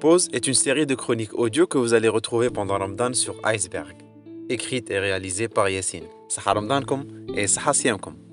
Pause est une série de chroniques audio que vous allez retrouver pendant Ramadan sur Iceberg, écrite et réalisée par Yassine. Saha et sahasiamcom